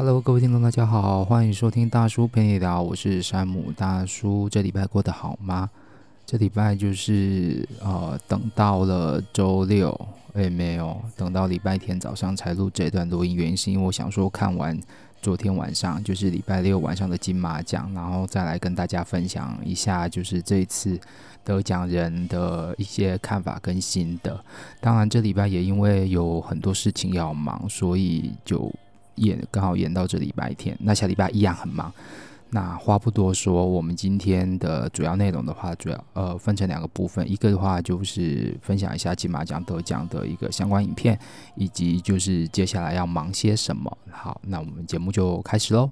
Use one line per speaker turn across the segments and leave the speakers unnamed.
Hello，各位听众，大家好，欢迎收听大叔陪你聊，我是山姆大叔。这礼拜过得好吗？这礼拜就是呃，等到了周六，诶，没有，等到礼拜天早上才录这段录音，原因是因为我想说看完昨天晚上，就是礼拜六晚上的金马奖，然后再来跟大家分享一下，就是这一次得奖人的一些看法跟心得。当然，这礼拜也因为有很多事情要忙，所以就。演刚好演到这礼拜天，那下礼拜一样很忙。那话不多说，我们今天的主要内容的话，主要呃分成两个部分，一个的话就是分享一下金马奖得奖的一个相关影片，以及就是接下来要忙些什么。好，那我们节目就开始喽。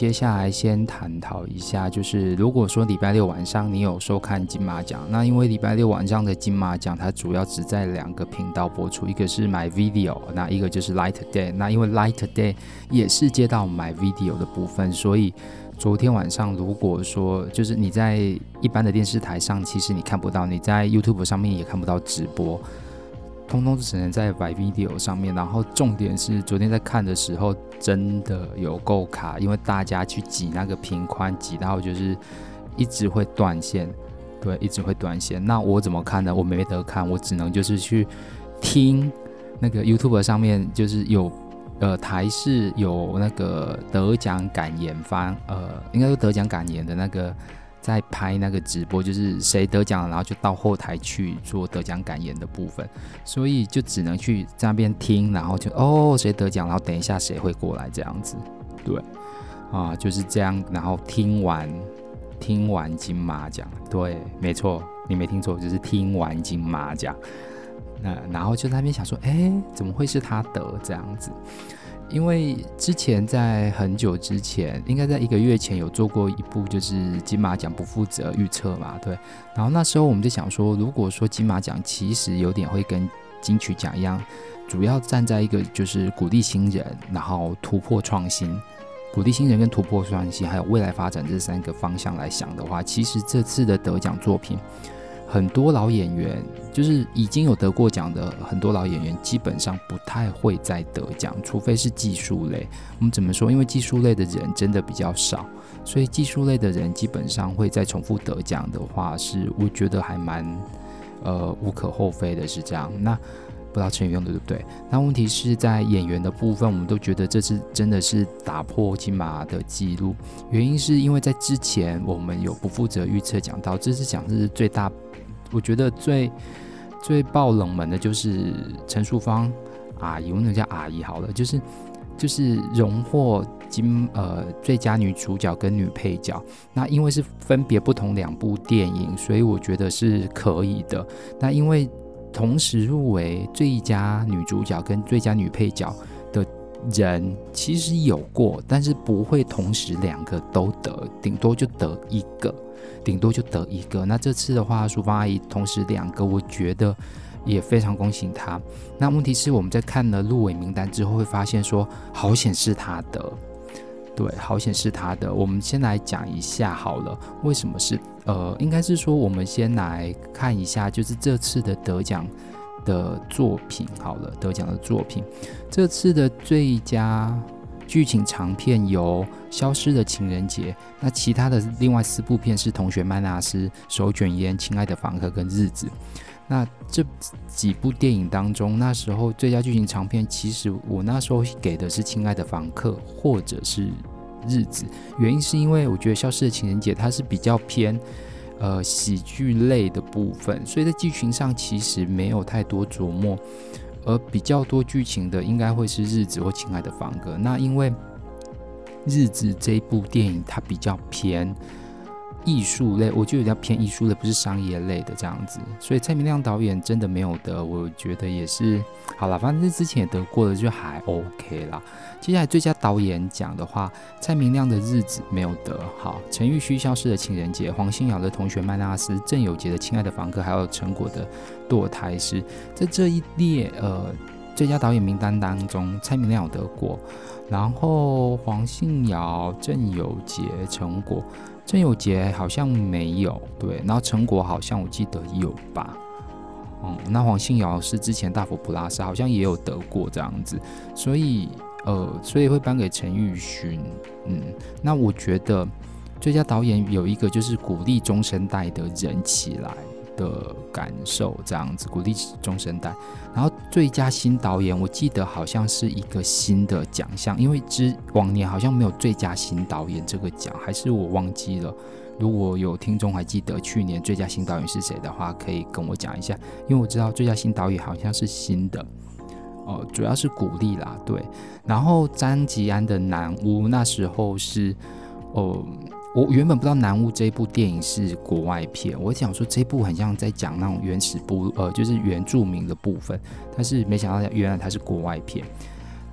接下来先探讨一下，就是如果说礼拜六晚上你有收看金马奖，那因为礼拜六晚上的金马奖，它主要只在两个频道播出，一个是 My Video，那一个就是 Light Day。那因为 Light Day 也是接到 My Video 的部分，所以昨天晚上如果说就是你在一般的电视台上，其实你看不到，你在 YouTube 上面也看不到直播。通通只能在 MyVideo 上面，然后重点是昨天在看的时候真的有够卡，因为大家去挤那个频宽，挤到就是一直会断线，对，一直会断线。那我怎么看呢？我没得看，我只能就是去听那个 YouTube 上面就是有呃台视有那个得奖感言方，呃，应该说得奖感言的那个。在拍那个直播，就是谁得奖了，然后就到后台去做得奖感言的部分，所以就只能去在那边听，然后就哦谁得奖，然后等一下谁会过来这样子，对，啊就是这样，然后听完听完金马奖，对，没错，你没听错，就是听完金马奖，那然后就在那边想说，哎，怎么会是他得这样子？因为之前在很久之前，应该在一个月前有做过一部，就是金马奖不负责预测嘛，对。然后那时候我们就想说，如果说金马奖其实有点会跟金曲奖一样，主要站在一个就是鼓励新人，然后突破创新，鼓励新人跟突破创新，还有未来发展这三个方向来想的话，其实这次的得奖作品。很多老演员就是已经有得过奖的很多老演员，基本上不太会再得奖，除非是技术类。我们怎么说？因为技术类的人真的比较少，所以技术类的人基本上会再重复得奖的话，是我觉得还蛮呃无可厚非的，是这样。那不知道成语用的对不对？那问题是在演员的部分，我们都觉得这次真的是打破金马的记录。原因是因为在之前我们有不负责预测讲到，这次奖是最大。我觉得最最爆冷门的就是陈淑芳阿姨，我那叫阿姨好了，就是就是荣获金呃最佳女主角跟女配角。那因为是分别不同两部电影，所以我觉得是可以的。那因为同时入围最佳女主角跟最佳女配角的人其实有过，但是不会同时两个都得，顶多就得一个。顶多就得一个，那这次的话，淑芳阿姨同时两个，我觉得也非常恭喜她。那问题是我们在看了入围名单之后，会发现说，好险是她的，对，好险是她的。我们先来讲一下好了，为什么是呃，应该是说我们先来看一下，就是这次的得奖的作品好了，得奖的作品，这次的最佳。剧情长片有《消失的情人节》，那其他的另外四部片是《同学麦纳斯》、《手卷烟》、《亲爱的房客》跟《日子》。那这几部电影当中，那时候最佳剧情长片，其实我那时候给的是《亲爱的房客》或者是《日子》，原因是因为我觉得《消失的情人节》它是比较偏呃喜剧类的部分，所以在剧情上其实没有太多琢磨。而比较多剧情的应该会是《日子》或《亲爱的房客》。那因为《日子》这部电影它比较偏。艺术类，我觉得比较偏艺术类，不是商业类的这样子，所以蔡明亮导演真的没有得，我觉得也是好了，反正之前也得过了，就还 OK 啦。接下来最佳导演奖的话，蔡明亮的日子没有得，好，陈玉虚消失的情人节，黄信尧的同学麦纳斯，郑有杰的亲爱的房客，还有陈果的堕胎师，在这一列呃最佳导演名单当中，蔡明亮有得过，然后黄信尧、郑有杰、陈果。郑有杰好像没有对，然后陈果好像我记得有吧，嗯，那黄信尧是之前大佛普拉斯好像也有得过这样子，所以呃，所以会颁给陈玉勋，嗯，那我觉得最佳导演有一个就是鼓励中生代的人起来。的感受这样子，鼓励中生代。然后最佳新导演，我记得好像是一个新的奖项，因为之往年好像没有最佳新导演这个奖，还是我忘记了。如果有听众还记得去年最佳新导演是谁的话，可以跟我讲一下，因为我知道最佳新导演好像是新的。哦、主要是鼓励啦，对。然后张吉安的《南屋》那时候是，哦、我原本不知道《南巫》这部电影是国外片，我想说这部很像在讲那种原始部，呃，就是原住民的部分，但是没想到原来它是国外片。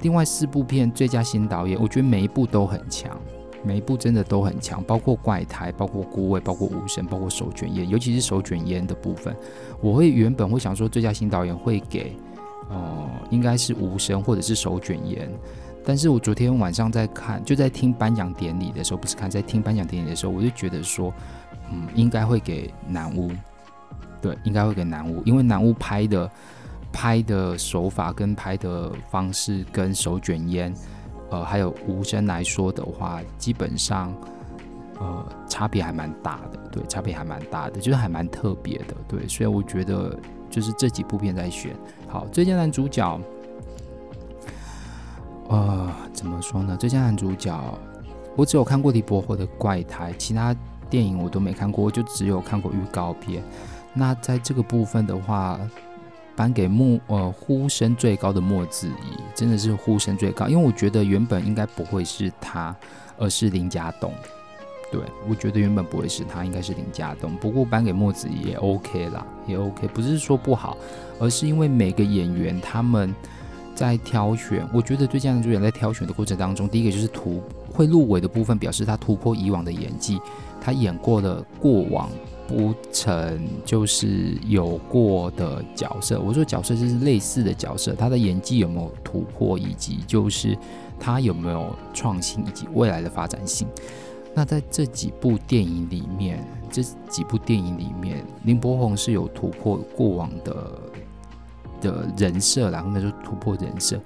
另外四部片最佳新导演，我觉得每一部都很强，每一部真的都很强，包括《怪胎》，包括《孤味》，包括《无声》，包括《手卷烟》，尤其是《手卷烟》的部分，我会原本会想说最佳新导演会给，呃，应该是《无声》或者是《手卷烟》。但是我昨天晚上在看，就在听颁奖典礼的时候，不是看，在听颁奖典礼的时候，我就觉得说，嗯，应该会给南巫，对，应该会给南巫，因为南巫拍的拍的手法跟拍的方式跟手卷烟，呃，还有无声来说的话，基本上，呃，差别还蛮大的，对，差别还蛮大的，就是还蛮特别的，对，所以我觉得就是这几部片在选，好，最佳男主角。呃，怎么说呢？最佳男主角，我只有看过李伯侯的《怪胎》，其他电影我都没看过，我就只有看过预告片。那在这个部分的话，颁给莫呃呼声最高的莫子仪，真的是呼声最高，因为我觉得原本应该不会是他，而是林家栋。对，我觉得原本不会是他，应该是林家栋。不过颁给莫子怡也 OK 啦，也 OK，不是说不好，而是因为每个演员他们。在挑选，我觉得最佳男主角在挑选的过程当中，第一个就是突会入围的部分，表示他突破以往的演技，他演过的过往不曾就是有过的角色。我说角色就是类似的角色，他的演技有没有突破，以及就是他有没有创新，以及未来的发展性。那在这几部电影里面，这几部电影里面，林柏宏是有突破过往的。的人设，然后呢就突破人设。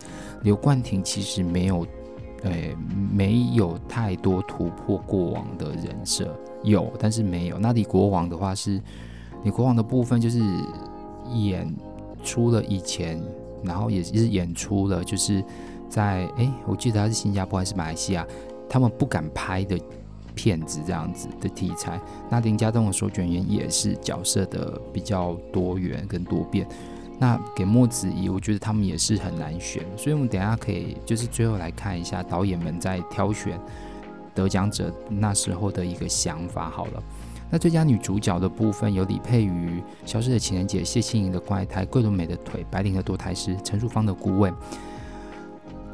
刘冠廷其实没有，呃，没有太多突破过往的人设，有，但是没有。那李国王的话是，李国王的部分就是演出了以前，然后也是演出了就是在，哎，我记得他是新加坡还是马来西亚，他们不敢拍的片子这样子的题材。那林家栋的手卷烟也是角色的比较多元跟多变。那给莫子怡，我觉得他们也是很难选，所以我们等下可以就是最后来看一下导演们在挑选得奖者那时候的一个想法。好了，那最佳女主角的部分有李佩瑜《消失的情人节》，谢欣颖的《怪胎》，桂纶镁的腿，白灵的堕胎师，陈淑芳的顾问。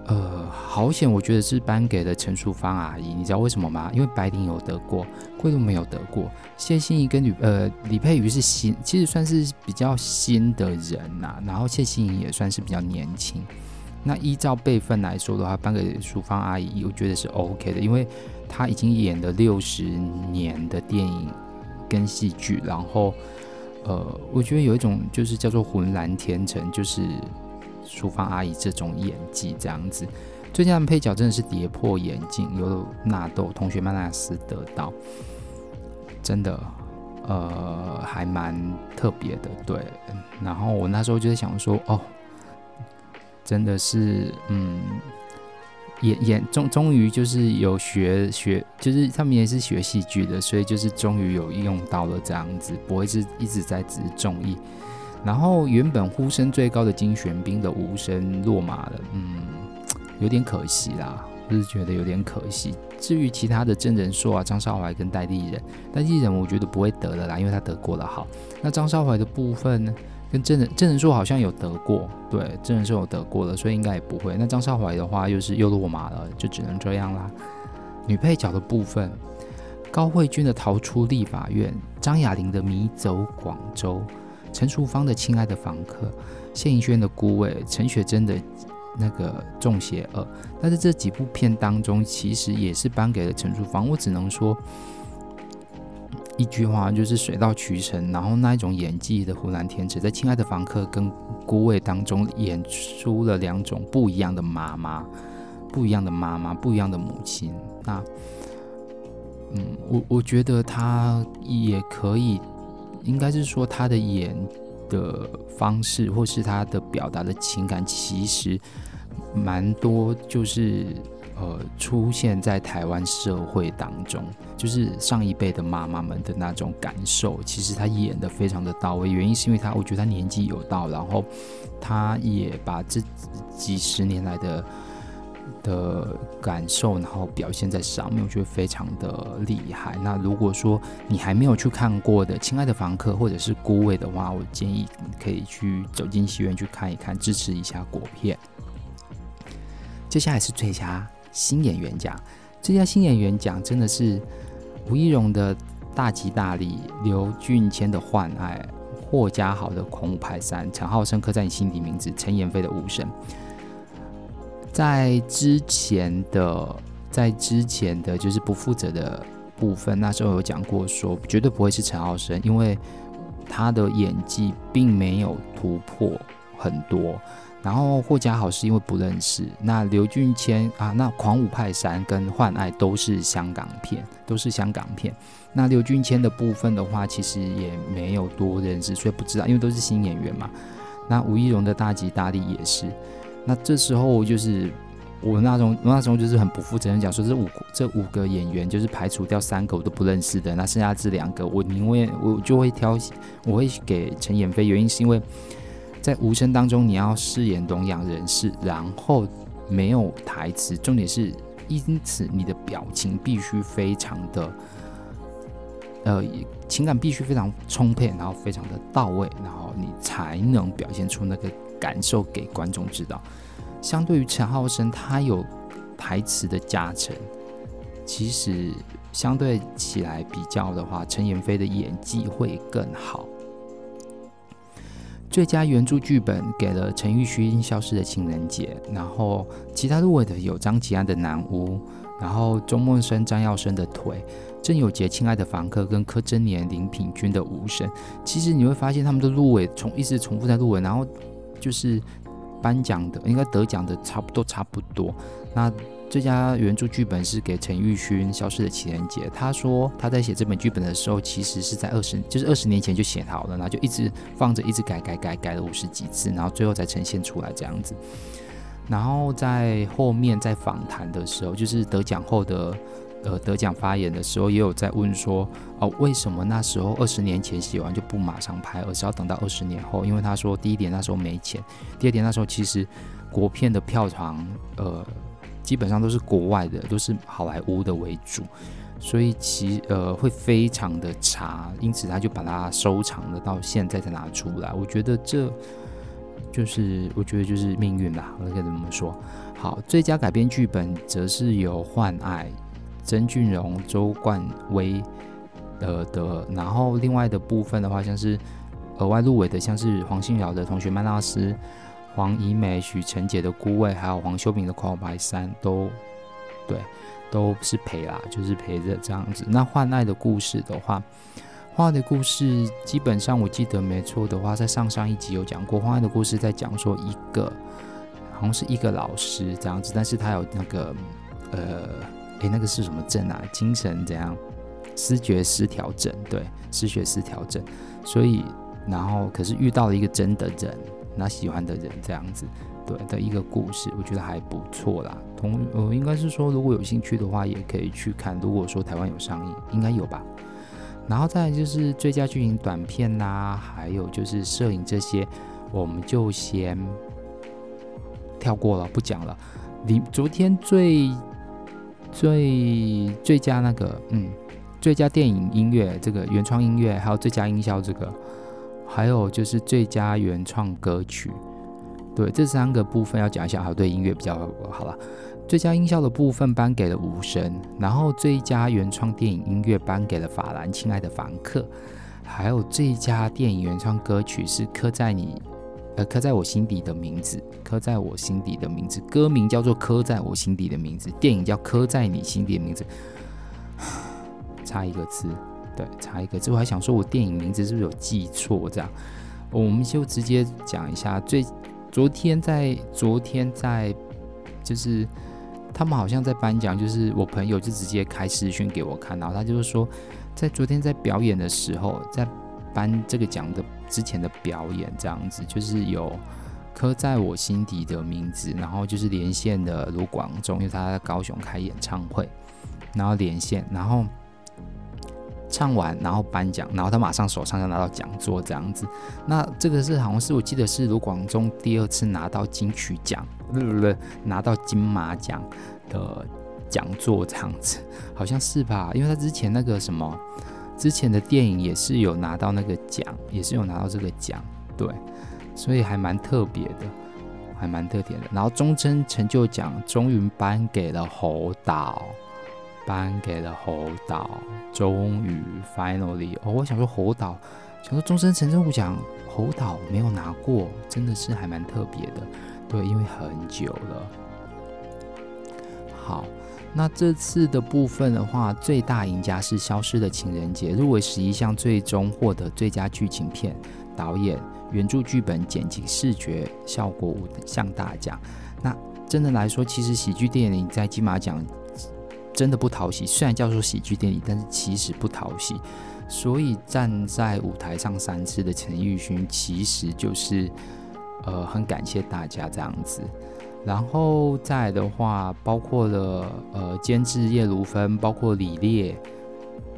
呃，好险，我觉得是颁给了陈淑芳阿姨，你知道为什么吗？因为白灵有得过，桂纶没有得过。谢欣怡跟李呃李佩瑜是新，其实算是比较新的人呐、啊。然后谢欣怡也算是比较年轻。那依照辈分来说的话，颁给淑芳阿姨，我觉得是 OK 的，因为她已经演了六十年的电影跟戏剧，然后呃，我觉得有一种就是叫做浑然天成，就是。淑芳阿姨这种演技这样子，最佳的配角真的是跌破眼镜，由纳豆同学曼纳斯得到，真的，呃，还蛮特别的，对。然后我那时候就在想说，哦，真的是，嗯，演演终终于就是有学学，就是他们也是学戏剧的，所以就是终于有用到了这样子，不会是一直在只是综艺。然后原本呼声最高的金玄彬的无声落马了，嗯，有点可惜啦，就是觉得有点可惜。至于其他的郑人硕啊、张韶怀跟戴立人，戴立人我觉得不会得了啦，因为他得过了好。那张韶怀的部分呢，跟郑人郑人硕好像有得过，对，郑人硕有得过了，所以应该也不会。那张韶怀的话又是又落马了，就只能这样啦。女配角的部分，高慧君的逃出立法院，张雅玲的迷走广州，陈淑芳的亲爱的房客，谢盈萱的孤味，陈雪贞的。那个中邪恶，但是这几部片当中，其实也是颁给了陈淑芳。我只能说一句话，就是水到渠成。然后那一种演技的湖南天池，在《亲爱的房客》跟《孤味》当中演出了两种不一样的妈妈，不一样的妈妈，不一样的母亲。那，嗯，我我觉得他也可以，应该是说他的演的方式，或是他的表达的情感，其实。蛮多就是呃出现在台湾社会当中，就是上一辈的妈妈们的那种感受，其实他演得非常的到位。原因是因为他，我觉得他年纪有到，然后他也把这几十年来的的感受，然后表现在上面，我觉得非常的厉害。那如果说你还没有去看过的《亲爱的房客》或者是《孤味》的话，我建议你可以去走进戏院去看一看，支持一下国片。接下来是最佳新演员奖，最佳新演员奖真的是吴怡蓉的大吉大利，刘俊谦的幻爱，霍家豪的狂舞派三，陈浩生刻在你心底名字，陈妍霏的无声。在之前的，在之前的就是不负责的部分，那时候有讲过说绝对不会是陈浩生，因为他的演技并没有突破很多。然后霍家豪是因为不认识，那刘俊谦啊，那《狂舞派三》跟《幻爱》都是香港片，都是香港片。那刘俊谦的部分的话，其实也没有多认识，所以不知道，因为都是新演员嘛。那吴亦荣的大吉大利也是。那这时候就是我那种我那时候就是很不负责任讲说，这五这五个演员就是排除掉三个我都不认识的，那剩下这两个我宁愿我就会挑，我会给陈妍霏，原因是因为。在无声当中，你要饰演聋哑人士，然后没有台词，重点是因此你的表情必须非常的，呃，情感必须非常充沛，然后非常的到位，然后你才能表现出那个感受给观众知道。相对于陈浩生，他有台词的加成，其实相对起来比较的话，陈妍霏的演技会更好。最佳原著剧本给了陈玉勋《消失的情人节》，然后其他入围的有张吉安的《南屋》，然后钟孟生、张耀升的《腿》，郑有杰《亲爱的房客》跟柯贞年、林品君的《无声》。其实你会发现他们的入围重一直重复在入围，然后就是颁奖的应该得奖的差不多差不多。那最佳原著剧本是给陈玉勋《消失的情人节》。他说他在写这本剧本的时候，其实是在二十，就是二十年前就写好了，然后就一直放着，一直改改改改了五十几次，然后最后才呈现出来这样子。然后在后面在访谈的时候，就是得奖后的呃得奖发言的时候，也有在问说哦，为什么那时候二十年前写完就不马上拍，而是要等到二十年后？因为他说第一点那时候没钱，第二点那时候其实国片的票房呃。基本上都是国外的，都是好莱坞的为主，所以其呃会非常的差，因此他就把它收藏了，到现在才拿出来。我觉得这就是我觉得就是命运吧，我可以这么说。好，最佳改编剧本则是由《幻爱》曾俊荣、周冠威呃的，然后另外的部分的话，像是额外入围的，像是黄信尧的同学麦纳斯。黄怡美、许承杰的孤味，还有黄修平的狂舞派三，都对，都是陪啦，就是陪着这样子。那换爱的故事的话，换爱的故事基本上我记得没错的话，在上上一集有讲过。换爱的故事在讲说一个，好像是一个老师这样子，但是他有那个呃，诶，那个是什么症啊？精神怎样？失觉失调症，对，失觉失调症。所以，然后可是遇到了一个真的人。那喜欢的人这样子，对的一个故事，我觉得还不错啦。同呃，应该是说，如果有兴趣的话，也可以去看。如果说台湾有上映，应该有吧。然后再就是最佳剧情短片呐、啊，还有就是摄影这些，我们就先跳过了，不讲了。你昨天最最最佳那个，嗯，最佳电影音乐这个原创音乐，还有最佳音效这个，还有就是最佳原创歌曲，对，这三个部分要讲一下。好，对音乐比较好了。最佳音效的部分颁给了无声，然后最佳原创电影音乐颁给了法兰《亲爱的房客》，还有最佳电影原创歌曲是刻在你，呃，刻在我心底的名字，刻在我心底的名字，歌名叫做《刻在我心底的名字》，电影叫《刻在你心底的名字》，差一个字，对，差一个字，我还想说我电影名字是不是有记错？这样，我们就直接讲一下最昨天在昨天在就是。他们好像在颁奖，就是我朋友就直接开视讯给我看，然后他就是说，在昨天在表演的时候，在颁这个奖的之前的表演，这样子就是有刻在我心底的名字，然后就是连线的卢广仲，因为他在高雄开演唱会，然后连线，然后。唱完，然后颁奖，然后他马上手上就拿到讲座这样子。那这个是好像是我记得是卢广仲第二次拿到金曲奖，不不不，拿到金马奖的讲座这样子，好像是吧？因为他之前那个什么，之前的电影也是有拿到那个奖，也是有拿到这个奖，对，所以还蛮特别的，还蛮特别的。然后终身成就奖终于颁给了侯导。颁给了侯导，终于 finally 哦，我想说侯导，想说终身成就奖，侯导没有拿过，真的是还蛮特别的，对，因为很久了。好，那这次的部分的话，最大赢家是《消失的情人节》，入围十一项，最终获得最佳剧情片、导演、原著剧本、剪辑、视觉效果五项大奖。那真的来说，其实喜剧电影在金马奖。真的不讨喜，虽然叫做喜剧电影，但是其实不讨喜。所以站在舞台上三次的陈玉勋，其实就是呃很感谢大家这样子。然后再的话，包括了呃监制叶如芬，包括李烈，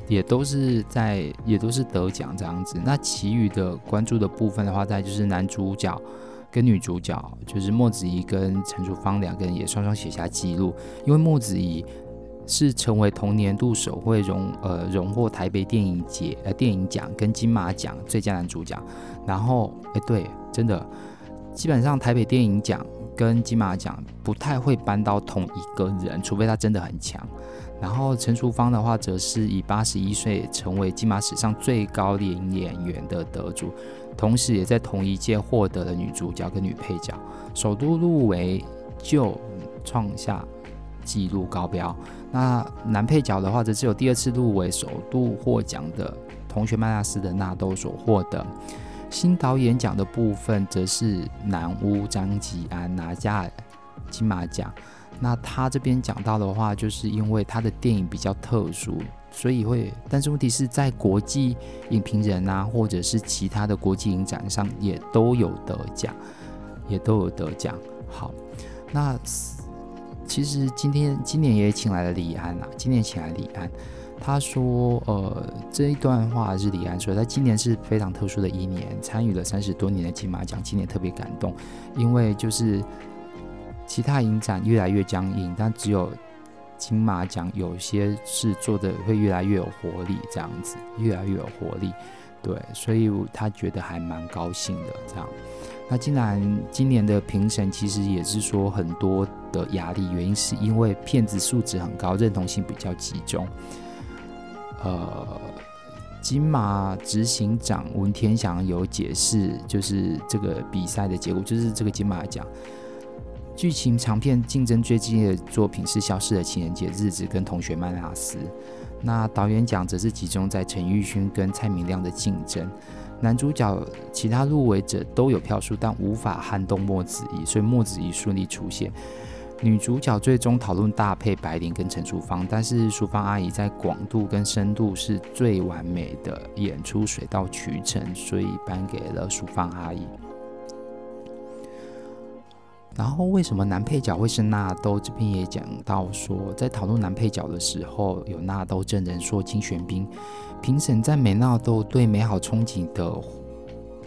也都是在也都是得奖这样子。那其余的关注的部分的话，再就是男主角跟女主角，就是莫子仪跟陈淑芳两个人也双双写下纪录，因为莫子仪。是成为同年度首位荣呃荣获台北电影节呃电影奖跟金马奖最佳男主角，然后哎对，真的基本上台北电影奖跟金马奖不太会颁到同一个人，除非他真的很强。然后陈淑芳的话，则是以八十一岁成为金马史上最高龄演员的得主，同时也在同一届获得了女主角跟女配角，首度入围就创下纪录高标。那男配角的话，则是有第二次入围、首度获奖的同学麦纳斯的纳豆所获得。新导演奖的部分，则是南屋张吉安拿下金马奖。那他这边讲到的话，就是因为他的电影比较特殊，所以会，但是问题是在国际影评人啊，或者是其他的国际影展上，也都有得奖，也都有得奖。好，那。其实今天今年也请来了李安啊，今年请来李安，他说，呃，这一段话是李安说，他今年是非常特殊的一年，参与了三十多年的金马奖，今年特别感动，因为就是其他影展越来越僵硬，但只有金马奖有些事做得会越来越有活力，这样子越来越有活力，对，所以他觉得还蛮高兴的这样。那既然今年的评审其实也是说很多的压力，原因是因为片子素质很高，认同性比较集中。呃，金马执行长文天祥有解释，就是这个比赛的结果，就是这个金马奖剧情长片竞争最激烈的作品是《消失的情人节》、《日子》跟《同学麦拉斯》。那导演奖则是集中在陈玉勋跟蔡明亮的竞争。男主角其他入围者都有票数，但无法撼动莫子仪，所以莫子仪顺利出现。女主角最终讨论搭配白灵跟陈淑芳，但是淑芳阿姨在广度跟深度是最完美的演出，水到渠成，所以颁给了淑芳阿姨。然后为什么男配角会是纳豆？这边也讲到说，在讨论男配角的时候，有纳豆证人说金玄彬评审在美纳豆对美好憧憬的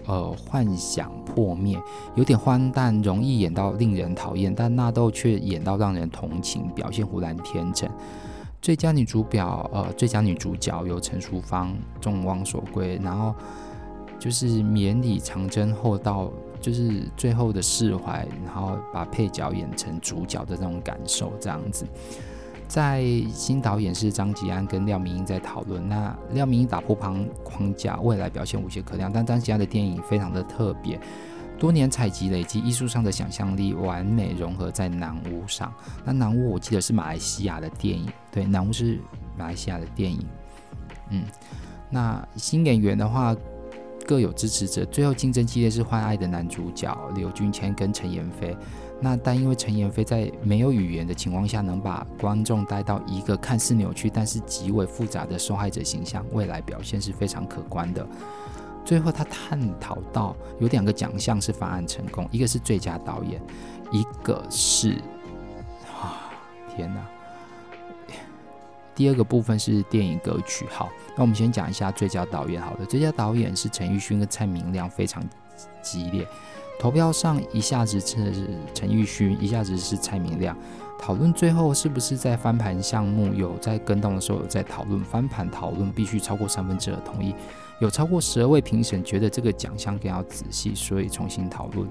呃幻想破灭，有点荒诞，容易演到令人讨厌，但纳豆却演到让人同情，表现浑然天成。最佳女主角呃，最佳女主角由陈淑芳众望所归，然后就是绵里长征后到。就是最后的释怀，然后把配角演成主角的那种感受，这样子。在新导演是张吉安跟廖明英在讨论，那廖明英打破框框架，未来表现无懈可量。但张吉安的电影非常的特别，多年采集累积艺术上的想象力，完美融合在南屋上。那南屋我记得是马来西亚的电影，对，南屋是马来西亚的电影。嗯，那新演员的话。各有支持者，最后竞争激烈是《换爱》的男主角刘俊谦跟陈妍霏。那但因为陈妍霏在没有语言的情况下，能把观众带到一个看似扭曲但是极为复杂的受害者形象，未来表现是非常可观的。最后他探讨到有两个奖项是方案成功，一个是最佳导演，一个是啊天哪！第二个部分是电影歌曲，好，那我们先讲一下最佳导演。好的，最佳导演是陈玉勋跟蔡明亮，非常激烈。投票上一下子是陈玉勋，一下子是蔡明亮。讨论最后是不是在翻盘项目有在更动的时候有在讨论翻盘讨论必须超过三分之二同意，有超过十二位评审觉得这个奖项更要仔细，所以重新讨论。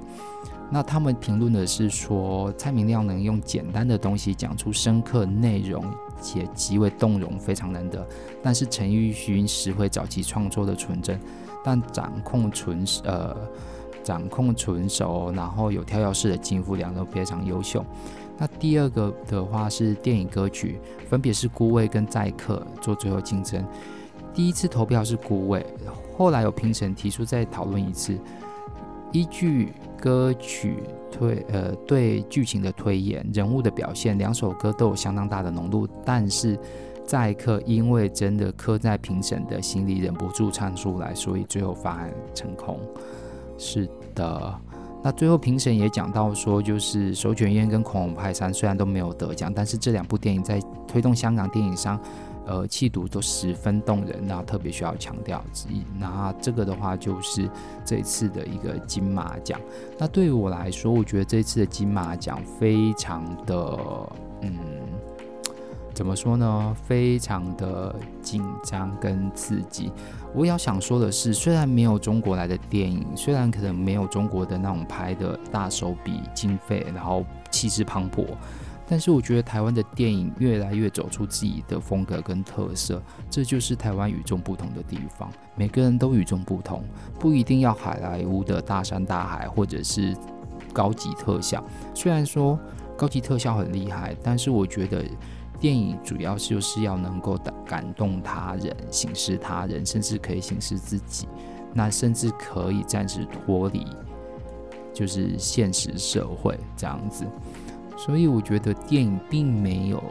那他们评论的是说，蔡明亮能用简单的东西讲出深刻内容，且极为动容，非常难得。但是陈玉勋拾回早期创作的纯真，但掌控纯呃掌控纯熟，然后有跳跃式的进步，两都非常优秀。那第二个的话是电影歌曲，分别是《孤位》跟《载客》做最后竞争。第一次投票是《孤位》，后来有评审提出再讨论一次，依据。歌曲推呃对剧情的推演，人物的表现，两首歌都有相当大的浓度，但是载客因为真的刻在评审的心里，忍不住唱出来，所以最后方案成功。是的，那最后评审也讲到说，就是《手卷烟》跟《恐龙派三》虽然都没有得奖，但是这两部电影在推动香港电影上。呃，气度都十分动人，那特别需要强调之一。那这个的话，就是这一次的一个金马奖。那对于我来说，我觉得这一次的金马奖非常的，嗯，怎么说呢？非常的紧张跟刺激。我要想说的是，虽然没有中国来的电影，虽然可能没有中国的那种拍的大手笔经费，然后气势磅礴。但是我觉得台湾的电影越来越走出自己的风格跟特色，这就是台湾与众不同的地方。每个人都与众不同，不一定要好莱坞的大山大海或者是高级特效。虽然说高级特效很厉害，但是我觉得电影主要就是要能够感动他人、省思他人，甚至可以省思自己，那甚至可以暂时脱离就是现实社会这样子。所以我觉得电影并没有，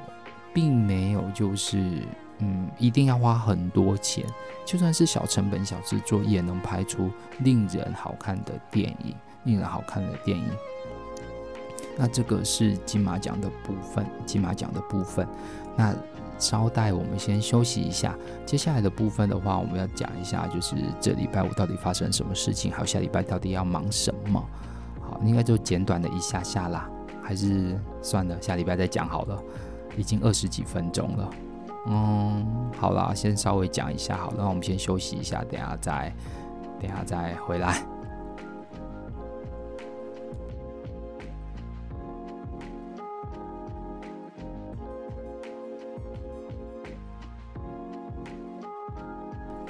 并没有就是，嗯，一定要花很多钱，就算是小成本小制作，也能拍出令人好看的电影，令人好看的电影。那这个是金马奖的部分，金马奖的部分。那稍待，我们先休息一下。接下来的部分的话，我们要讲一下，就是这礼拜五到底发生什么事情，还有下礼拜到底要忙什么。好，应该就简短的一下下啦。还是算了，下礼拜再讲好了。已经二十几分钟了，嗯，好啦，先稍微讲一下好。那我们先休息一下，等下再，等下再回来。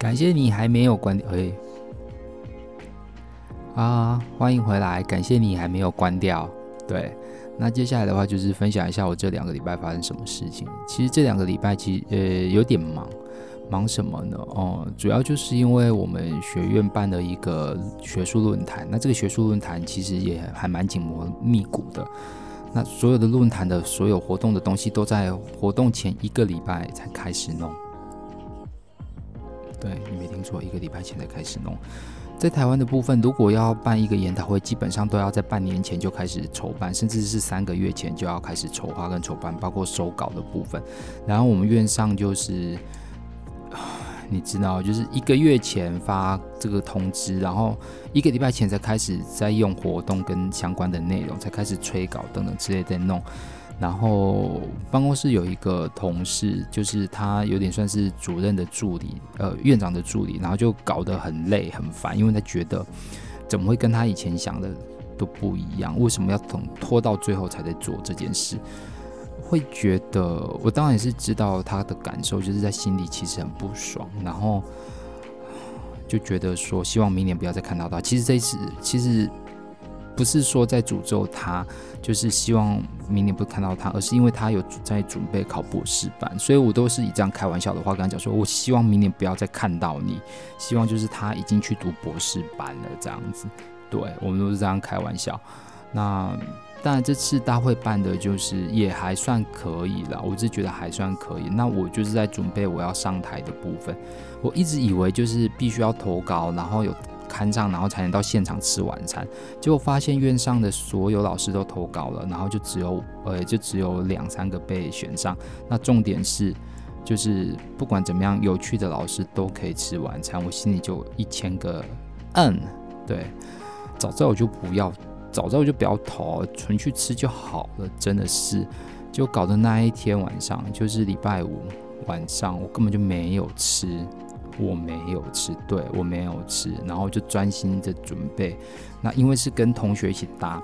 感谢你还没有关掉，哎，啊，欢迎回来，感谢你还没有关掉，对。那接下来的话就是分享一下我这两个礼拜发生什么事情。其实这两个礼拜其实呃有点忙，忙什么呢？哦，主要就是因为我们学院办了一个学术论坛，那这个学术论坛其实也还蛮紧锣密鼓的。那所有的论坛的所有活动的东西都在活动前一个礼拜才开始弄。对，你没听错，一个礼拜前才开始弄。在台湾的部分，如果要办一个研讨会，基本上都要在半年前就开始筹办，甚至是三个月前就要开始筹划跟筹办，包括手稿的部分。然后我们院上就是，你知道，就是一个月前发这个通知，然后一个礼拜前才开始在用活动跟相关的内容，才开始催稿等等之类的弄。然后办公室有一个同事，就是他有点算是主任的助理，呃，院长的助理，然后就搞得很累很烦，因为他觉得怎么会跟他以前想的都不一样？为什么要等拖到最后才在做这件事？会觉得我当然也是知道他的感受，就是在心里其实很不爽，然后就觉得说希望明年不要再看到他。其实这次其实。不是说在诅咒他，就是希望明年不看到他，而是因为他有在准备考博士班，所以我都是以这样开玩笑的话跟他讲说，我希望明年不要再看到你，希望就是他已经去读博士班了这样子。对，我们都是这样开玩笑。那当然这次大会办的就是也还算可以了，我是觉得还算可以。那我就是在准备我要上台的部分，我一直以为就是必须要投稿，然后有。看上，然后才能到现场吃晚餐。结果发现院上的所有老师都投稿了，然后就只有呃，就只有两三个被选上。那重点是，就是不管怎么样，有趣的老师都可以吃晚餐。我心里就一千个嗯，对，早知道我就不要，早知道我就不要投，纯去吃就好了。真的是，就搞得那一天晚上，就是礼拜五晚上，我根本就没有吃。我没有吃，对，我没有吃，然后就专心的准备。那因为是跟同学一起搭，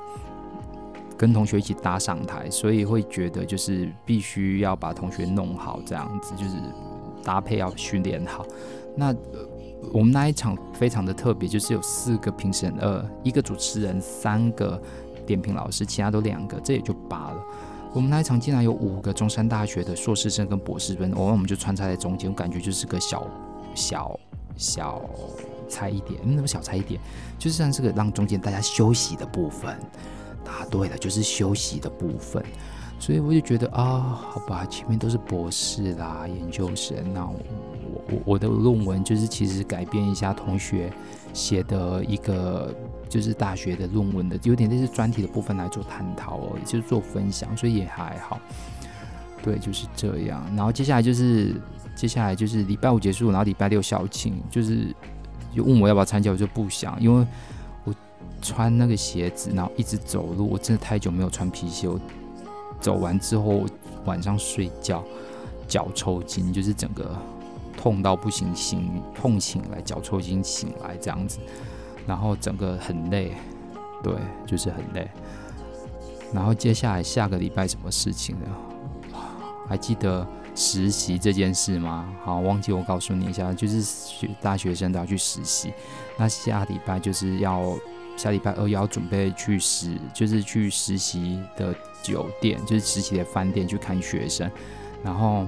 跟同学一起搭上台，所以会觉得就是必须要把同学弄好，这样子就是搭配要训练好。那我们那一场非常的特别，就是有四个评审，呃，一个主持人，三个点评老师，其他都两个，这也就罢了。我们那一场竟然有五个中山大学的硕士生跟博士生，我我们就穿插在中间，我感觉就是个小。小小猜一点，嗯，那么小猜一点，就是像这个让中间大家休息的部分。答对了，就是休息的部分。所以我就觉得啊、好吧，前面都是博士啦、研究生，那我我我的论文就是其实改变一下同学写的一个就是大学的论文的，有点类似专题的部分来做探讨哦，也就是做分享，所以也还好。对，就是这样。然后接下来就是。接下来就是礼拜五结束，然后礼拜六校庆，就是就问我要不要参加，我就不想，因为我穿那个鞋子，然后一直走路，我真的太久没有穿皮鞋，我走完之后晚上睡觉脚抽筋，就是整个痛到不行，醒痛醒来脚抽筋醒来这样子，然后整个很累，对，就是很累。然后接下来下个礼拜什么事情呢？还记得？实习这件事吗？好，忘记我告诉你一下，就是学大学生都要去实习。那下礼拜就是要下礼拜二要准备去实，就是去实习的酒店，就是实习的饭店去看学生。然后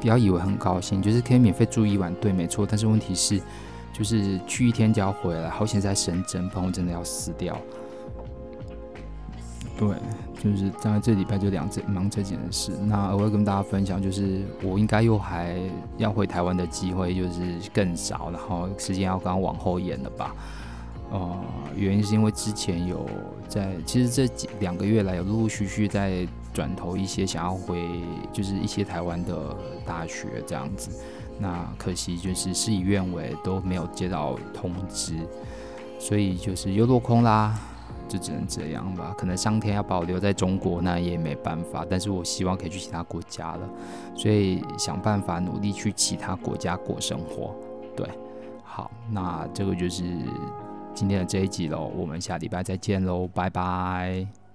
不要以为很高兴，就是可以免费住一晚，对，没错。但是问题是，就是去一天就要回来，好险在深圳，朋友真的要死掉。对。就是大概这礼拜就两这忙这件事，那我会跟大家分享，就是我应该又还要回台湾的机会就是更少，然后时间要刚往后延了吧？呃，原因是因为之前有在，其实这几两个月来有陆陆续续在转投一些想要回，就是一些台湾的大学这样子，那可惜就是事与愿违，都没有接到通知，所以就是又落空啦。就只能这样吧，可能上天要把我留在中国，那也没办法。但是我希望可以去其他国家了，所以想办法努力去其他国家过生活。对，好，那这个就是今天的这一集喽，我们下礼拜再见喽，拜拜。